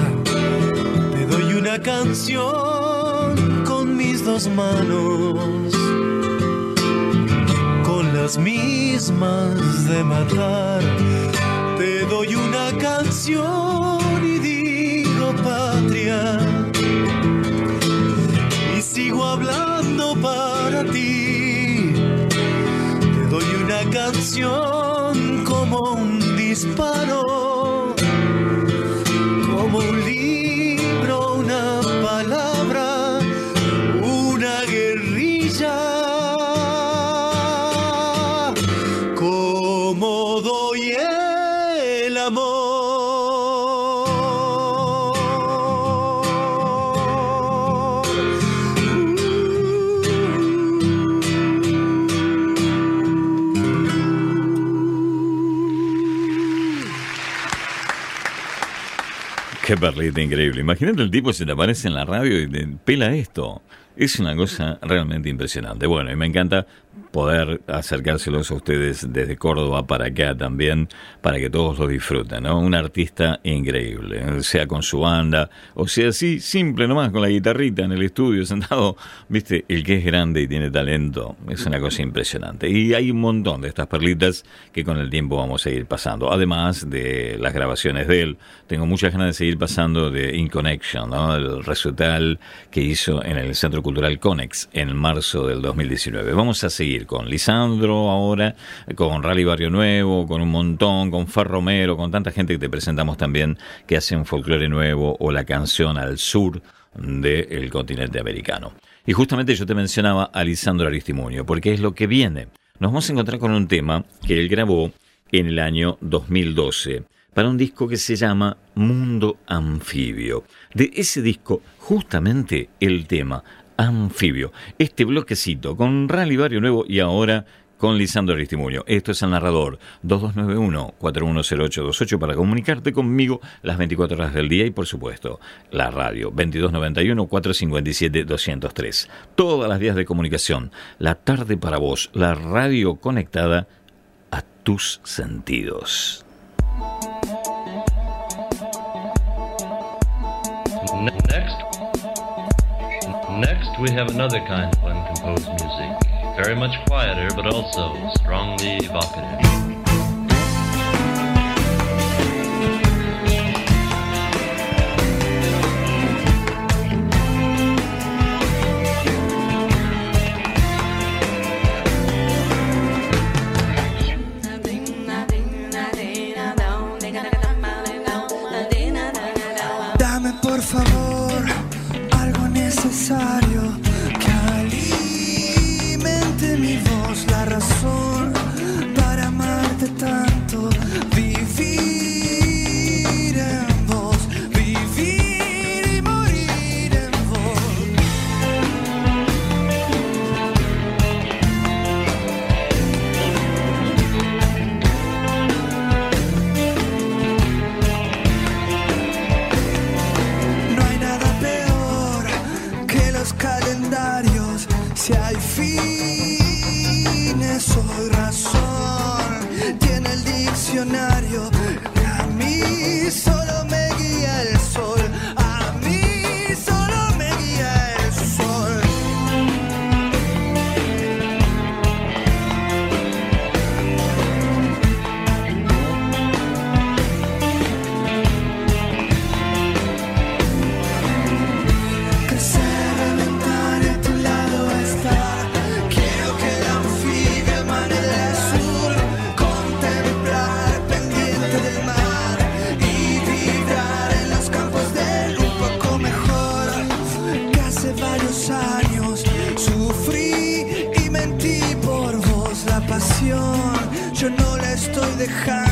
Te doy una canción con mis dos manos con las mismas de matar te doy una canción y digo patria. Y sigo hablando para ti. Te doy una canción como un disparo, Qué perlita increíble. Imagínate el tipo se te aparece en la radio y te pela esto. Es una cosa realmente impresionante. Bueno, y me encanta poder acercárselos a ustedes desde Córdoba para acá también, para que todos lo disfruten, ¿no? Un artista increíble, sea con su banda, o sea así, simple nomás, con la guitarrita en el estudio, sentado, viste, el que es grande y tiene talento, es una cosa impresionante. Y hay un montón de estas perlitas que con el tiempo vamos a ir pasando, además de las grabaciones de él. Tengo muchas ganas de seguir pasando de In Connection, ¿no? El recital que hizo en el Centro Cultural Conex en marzo del 2019. Vamos a seguir con Lisandro ahora, con Rally Barrio Nuevo, con un montón, con Far Romero, con tanta gente que te presentamos también que hacen folclore nuevo o la canción al sur del continente americano. Y justamente yo te mencionaba a Lisandro Aristimuño, porque es lo que viene. Nos vamos a encontrar con un tema que él grabó en el año 2012 para un disco que se llama Mundo Anfibio. De ese disco, justamente el tema Anfibio. Este bloquecito con Rally Barrio Nuevo y ahora con Lisandro Aristimuño. Esto es el narrador 2291-410828 para comunicarte conmigo las 24 horas del día y por supuesto la radio 2291-457-203. Todas las vías de comunicación. La tarde para vos, la radio conectada a tus sentidos. Next we have another kind of uncomposed music. Very much quieter, but also strongly evocative. La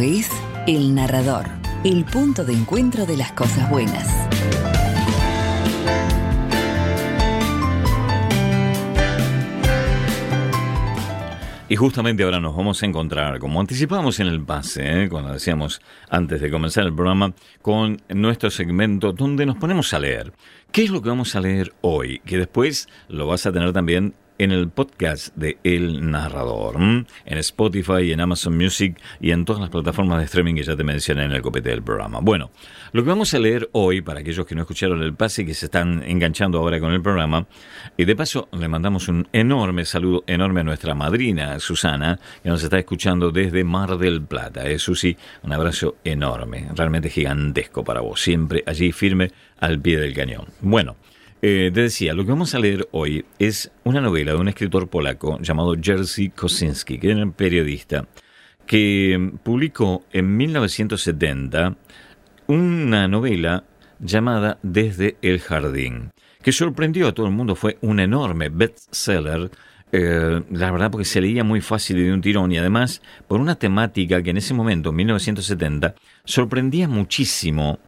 Es El Narrador, el punto de encuentro de las cosas buenas. Y justamente ahora nos vamos a encontrar, como anticipamos en el pase, ¿eh? cuando decíamos antes de comenzar el programa, con nuestro segmento donde nos ponemos a leer. ¿Qué es lo que vamos a leer hoy? Que después lo vas a tener también en el podcast de El Narrador, en Spotify, en Amazon Music y en todas las plataformas de streaming que ya te mencioné en el copete del programa. Bueno, lo que vamos a leer hoy, para aquellos que no escucharon el pase y que se están enganchando ahora con el programa, y de paso le mandamos un enorme saludo, enorme a nuestra madrina Susana, que nos está escuchando desde Mar del Plata. Eh, Susi, un abrazo enorme, realmente gigantesco para vos, siempre allí firme al pie del cañón. Bueno, eh, te decía, lo que vamos a leer hoy es una novela de un escritor polaco llamado Jerzy Kosinski, que era un periodista, que publicó en 1970 una novela llamada Desde el Jardín, que sorprendió a todo el mundo, fue un enorme bestseller, eh, la verdad porque se leía muy fácil y de un tirón y además por una temática que en ese momento, en 1970, sorprendía muchísimo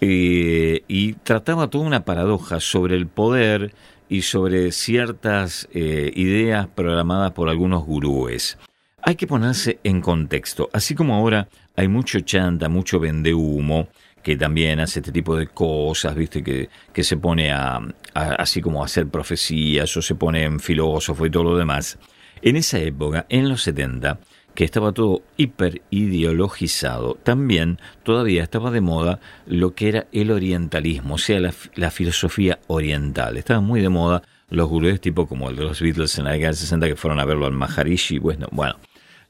eh, y trataba toda una paradoja sobre el poder y sobre ciertas eh, ideas programadas por algunos gurúes. Hay que ponerse en contexto, así como ahora hay mucho chanta, mucho vendehumo, que también hace este tipo de cosas, viste, que, que se pone a- así como a hacer profecías o se pone en filósofo y todo lo demás. En esa época, en los 70, que estaba todo hiper ideologizado, también todavía estaba de moda lo que era el orientalismo, o sea, la, filosofía oriental. Estaba muy de moda los gurúes tipo como el de los Beatles en la década del 60 que fueron a verlo al Maharishi, bueno, bueno.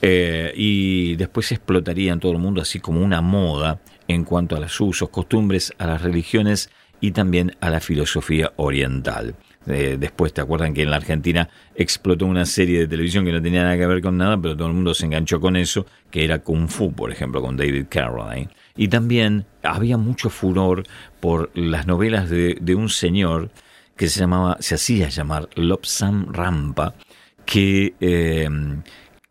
Eh, y después explotaría en todo el mundo así como una moda en cuanto a los usos, costumbres, a las religiones y también a la filosofía oriental. Eh, después te acuerdan que en la Argentina explotó una serie de televisión que no tenía nada que ver con nada, pero todo el mundo se enganchó con eso, que era Kung Fu, por ejemplo, con David Carradine. Y también había mucho furor por las novelas de, de un señor que se llamaba, se hacía llamar Lobsam Rampa, que eh,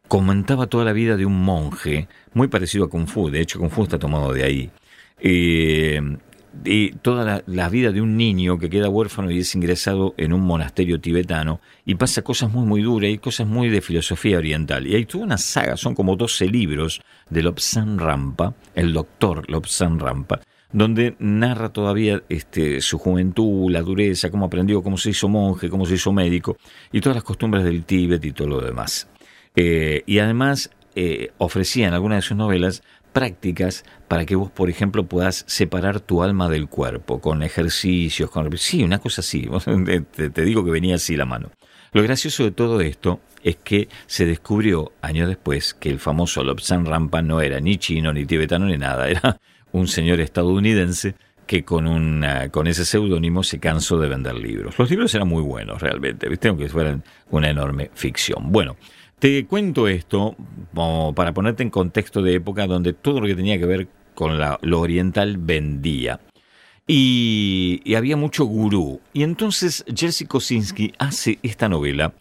comentaba toda la vida de un monje, muy parecido a Kung Fu, de hecho Kung Fu está tomado de ahí. Eh, y toda la, la vida de un niño que queda huérfano y es ingresado en un monasterio tibetano y pasa cosas muy muy duras y cosas muy de filosofía oriental. Y hay toda una saga, son como 12 libros de Lobsang Rampa, el doctor Lobsang Rampa, donde narra todavía este, su juventud, la dureza, cómo aprendió, cómo se hizo monje, cómo se hizo médico y todas las costumbres del Tíbet y todo lo demás. Eh, y además eh, ofrecía en algunas de sus novelas prácticas para que vos, por ejemplo, puedas separar tu alma del cuerpo, con ejercicios, con... Sí, una cosa así, te, digo que venía así la mano. Lo gracioso de todo esto es que se descubrió años después que el famoso Lobsang Rampa no era ni chino, ni tibetano, ni nada, era un señor estadounidense que con, una, con ese seudónimo se cansó de vender libros. Los libros eran muy buenos realmente, ¿viste? aunque fueran una enorme ficción. Bueno, te cuento esto para ponerte en contexto de época donde todo lo que tenía que ver con la- lo oriental vendía. Y, había mucho gurú. Y entonces Jerzy Kosinski hace esta novela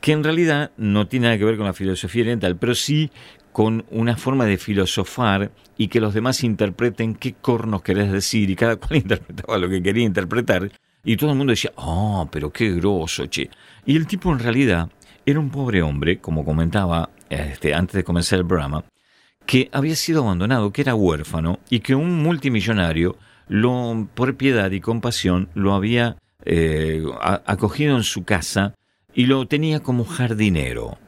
que en realidad no tiene nada que ver con la filosofía oriental, pero sí con una forma de filosofar y que los demás interpreten qué cornos querés decir y cada cual interpretaba lo que quería interpretar y todo el mundo decía, oh, pero qué groso, che. Y el tipo en realidad era un pobre hombre, como comentaba este, antes de comenzar el programa, que había sido abandonado, que era huérfano y que un multimillonario, lo, por piedad y compasión, lo había eh, acogido en su casa y lo tenía como jardinero.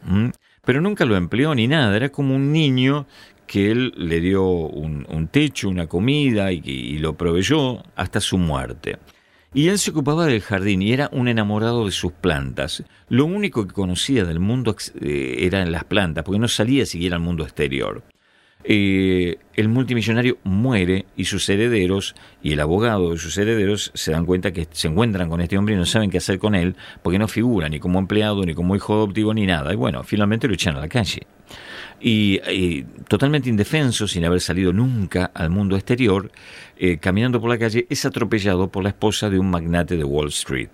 Pero nunca lo empleó ni nada, era como un niño que él le dio un, techo, una comida y, y lo proveyó hasta su muerte. Y él se ocupaba del jardín y era un enamorado de sus plantas. Lo único que conocía del mundo eh, eran las plantas, porque no salía siquiera al mundo exterior. Eh, el multimillonario muere y sus herederos y el abogado de sus herederos se dan cuenta que se encuentran con este hombre y no saben qué hacer con él porque no figura ni como empleado, ni como hijo adoptivo, ni nada. Y bueno, finalmente lo echan a la calle. Y, totalmente indefenso, sin haber salido nunca al mundo exterior, eh, caminando por la calle, es atropellado por la esposa de un magnate de Wall Street.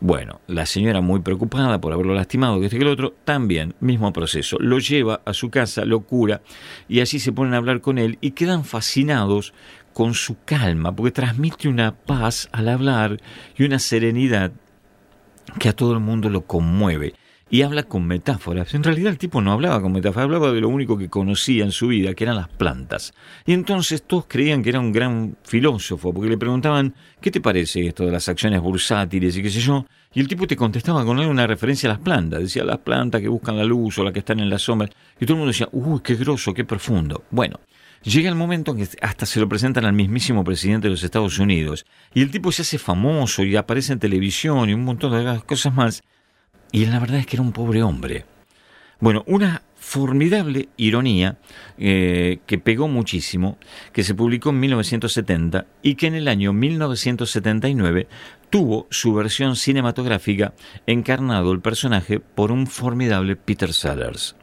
Bueno, la señora muy preocupada por haberlo lastimado, que este que el otro, también, mismo proceso. Lo lleva a su casa, lo cura, y así se ponen a hablar con él y quedan fascinados con su calma, porque transmite una paz al hablar y una serenidad que a todo el mundo lo conmueve y habla con metáforas. En realidad el tipo no hablaba con metáforas, hablaba de lo único que conocía en su vida, que eran las plantas. Y entonces todos creían que era un gran filósofo, porque le preguntaban, ¿qué te parece esto de las acciones bursátiles y qué sé yo? Y el tipo te contestaba con una referencia a las plantas. Decía, las plantas que buscan la luz o las que están en la sombra. Y todo el mundo decía, uy, qué grosso, qué profundo. Bueno, llega el momento en que hasta se lo presentan al mismísimo presidente de los Estados Unidos. Y el tipo se hace famoso y aparece en televisión y un montón de cosas más. Y la verdad es que era un pobre hombre. Bueno, una formidable ironía eh, que pegó muchísimo, que se publicó en 1970 y que en el año 1979 tuvo su versión cinematográfica encarnado el personaje por un formidable Peter Sellers,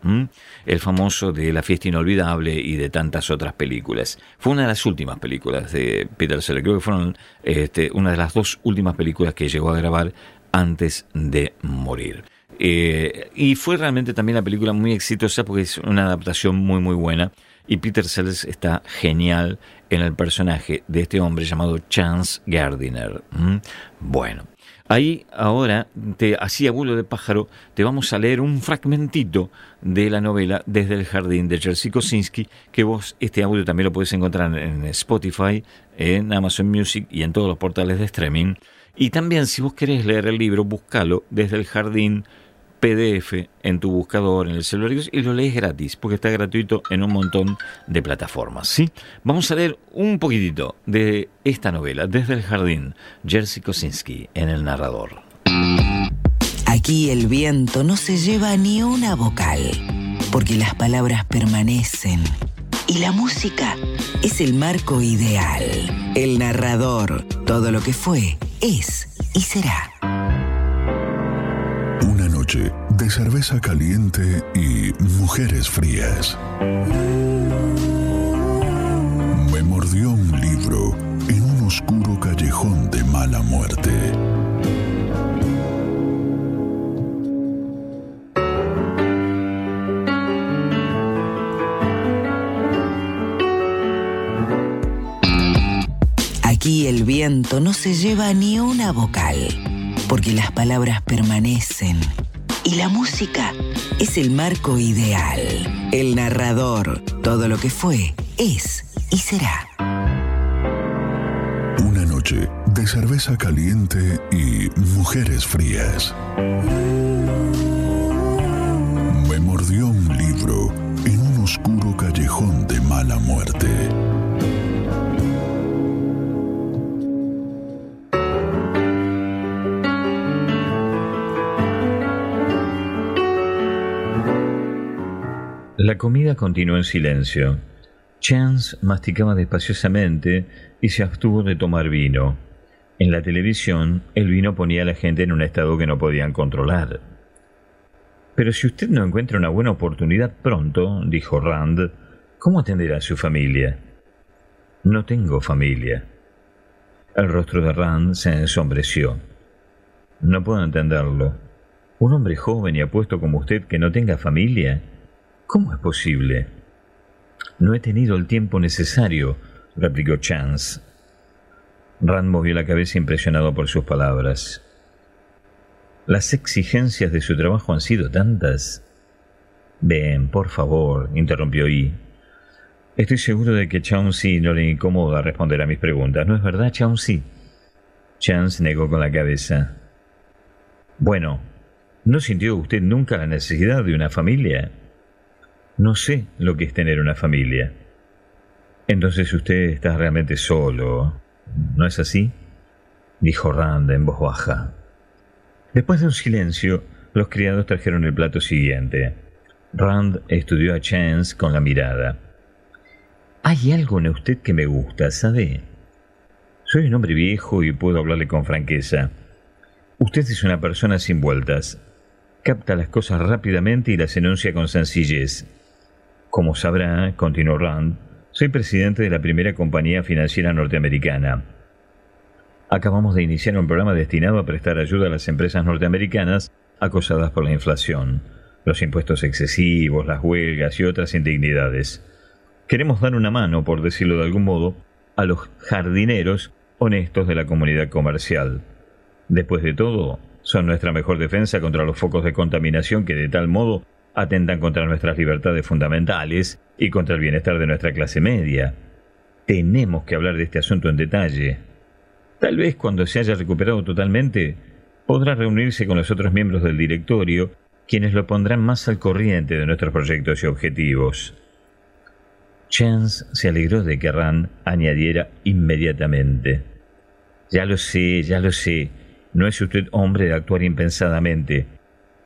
el famoso de La fiesta inolvidable y de tantas otras películas. Fue una de las últimas películas de Peter Sellers, creo que fueron este, una de las dos últimas películas que llegó a grabar antes de morir. Eh, y fue realmente también la película muy exitosa porque es una adaptación muy muy buena y Peter Sellers está genial en el personaje de este hombre llamado Chance Gardiner. Bueno, ahí ahora, te, así abuelo de pájaro, te vamos a leer un fragmentito de la novela Desde el jardín de Jerzy Kosinski, que vos este audio también lo puedes encontrar en Spotify, en Amazon Music y en todos los portales de streaming. Y también si vos querés leer el libro, búscalo desde el jardín PDF en tu buscador, en el celular y lo lees gratis, porque está gratuito en un montón de plataformas. ¿sí? Vamos a leer un poquitito de esta novela, Desde el Jardín, Jerzy Kosinski, en el narrador. Aquí el viento no se lleva ni una vocal, porque las palabras permanecen y la música es el marco ideal. El narrador, todo lo que fue, es y será. Una noche de cerveza caliente y mujeres frías. Me mordió un libro en un oscuro callejón de mala muerte. Aquí el viento no se lleva ni una vocal, porque las palabras permanecen y la música es el marco ideal. El narrador, todo lo que fue, es y será. Una noche de cerveza caliente y mujeres frías. Me mordió un libro en un oscuro callejón de mala muerte. La comida continuó en silencio. Chance masticaba despaciosamente y se abstuvo de tomar vino. En la televisión, el vino ponía a la gente en un estado que no podían controlar. Pero si usted no encuentra una buena oportunidad pronto, dijo Rand, ¿cómo atenderá a su familia? No tengo familia. El rostro de Rand se ensombreció. No puedo entenderlo. Un hombre joven y apuesto como usted que no tenga familia. ¿Cómo es posible? No he tenido el tiempo necesario, replicó Chance. Rand movió la cabeza impresionado por sus palabras. Las exigencias de su trabajo han sido tantas. Ven, por favor, interrumpió Yi. Estoy seguro de que Chauncey no le incomoda responder a mis preguntas, ¿no es verdad, Chauncey? Chance negó con la cabeza. Bueno, ¿no sintió usted nunca la necesidad de una familia? No sé lo que es tener una familia. Entonces usted está realmente solo, ¿no es así? dijo Rand en voz baja. Después de un silencio, los criados trajeron el plato siguiente. Rand estudió a Chance con la mirada. Hay algo en usted que me gusta, ¿sabe? Soy un hombre viejo y puedo hablarle con franqueza. Usted es una persona sin vueltas. Capta las cosas rápidamente y las enuncia con sencillez. Como sabrá, continuó Rand, soy presidente de la primera compañía financiera norteamericana. Acabamos de iniciar un programa destinado a prestar ayuda a las empresas norteamericanas acosadas por la inflación, los impuestos excesivos, las huelgas y otras indignidades. Queremos dar una mano, por decirlo de algún modo, a los jardineros honestos de la comunidad comercial. Después de todo, son nuestra mejor defensa contra los focos de contaminación que de tal modo atentan contra nuestras libertades fundamentales y contra el bienestar de nuestra clase media. Tenemos que hablar de este asunto en detalle. Tal vez cuando se haya recuperado totalmente, podrá reunirse con los otros miembros del directorio, quienes lo pondrán más al corriente de nuestros proyectos y objetivos. Chance se alegró de que Rand añadiera inmediatamente. Ya lo sé, ya lo sé, no es usted hombre de actuar impensadamente,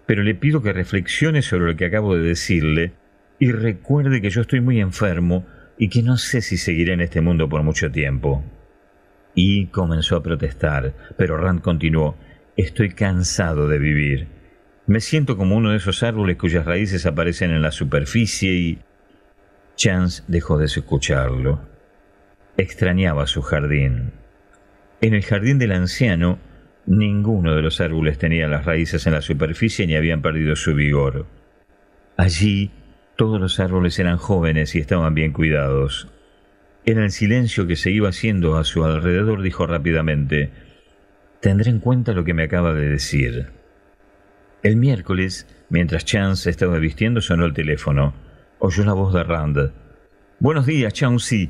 pero le pido que reflexione sobre lo que acabo de decirle y recuerde que yo estoy muy enfermo y que no sé si seguiré en este mundo por mucho tiempo. Y comenzó a protestar, pero Rand continuó, estoy cansado de vivir. Me siento como uno de esos árboles cuyas raíces aparecen en la superficie y... Chance dejó de escucharlo. Extrañaba su jardín. En el jardín del anciano Ninguno de los árboles tenía las raíces en la superficie ni habían perdido su vigor. Allí todos los árboles eran jóvenes y estaban bien cuidados. En el silencio que se iba haciendo a su alrededor dijo rápidamente, Tendré en cuenta lo que me acaba de decir. El miércoles, mientras Chance estaba vistiendo, sonó el teléfono. Oyó la voz de Rand. Buenos días, Chauncey.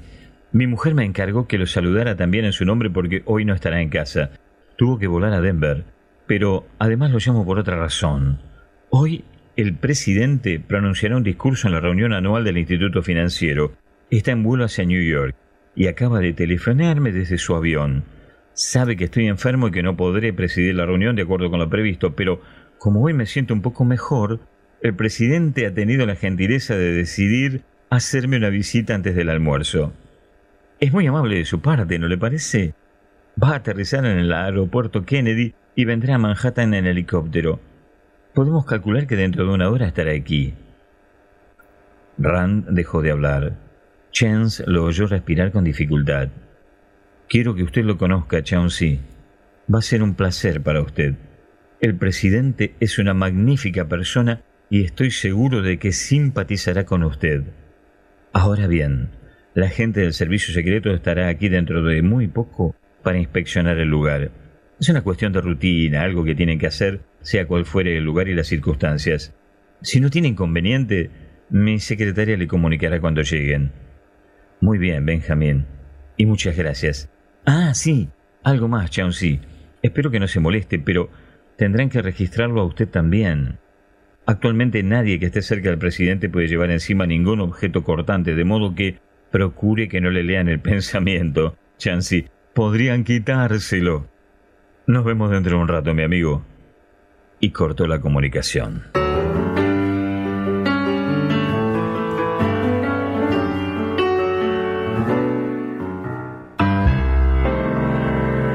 Mi mujer me encargó que lo saludara también en su nombre porque hoy no estará en casa tuvo que volar a Denver, pero además lo llamo por otra razón. Hoy el presidente pronunciará un discurso en la reunión anual del Instituto Financiero. Está en vuelo hacia New York y acaba de telefonarme desde su avión. Sabe que estoy enfermo y que no podré presidir la reunión de acuerdo con lo previsto, pero como hoy me siento un poco mejor, el presidente ha tenido la gentileza de decidir hacerme una visita antes del almuerzo. Es muy amable de su parte, ¿no le parece? Va a aterrizar en el aeropuerto Kennedy y vendrá a Manhattan en helicóptero. Podemos calcular que dentro de una hora estará aquí. Rand dejó de hablar. Chance lo oyó respirar con dificultad. Quiero que usted lo conozca, Chauncey. Va a ser un placer para usted. El presidente es una magnífica persona y estoy seguro de que simpatizará con usted. Ahora bien, la gente del servicio secreto estará aquí dentro de muy poco para inspeccionar el lugar. Es una cuestión de rutina, algo que tienen que hacer, sea cual fuere el lugar y las circunstancias. Si no tiene inconveniente, mi secretaria le comunicará cuando lleguen. Muy bien, Benjamín. Y muchas gracias. Ah, sí, algo más, Chauncey. Espero que no se moleste, pero tendrán que registrarlo a usted también. Actualmente nadie que esté cerca del presidente puede llevar encima ningún objeto cortante, de modo que procure que no le lean el pensamiento. Chauncey, podrían quitárselo. Nos vemos dentro de un rato, mi amigo. Y cortó la comunicación.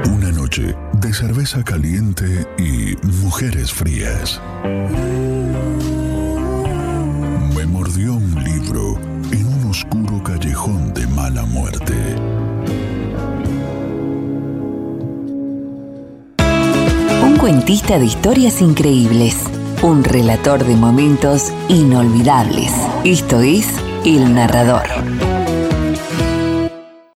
Una noche de cerveza caliente y mujeres frías. Me mordió un libro en un oscuro callejón de mala muerte. Cuentista de historias increíbles. Un relator de momentos inolvidables. Esto es El Narrador.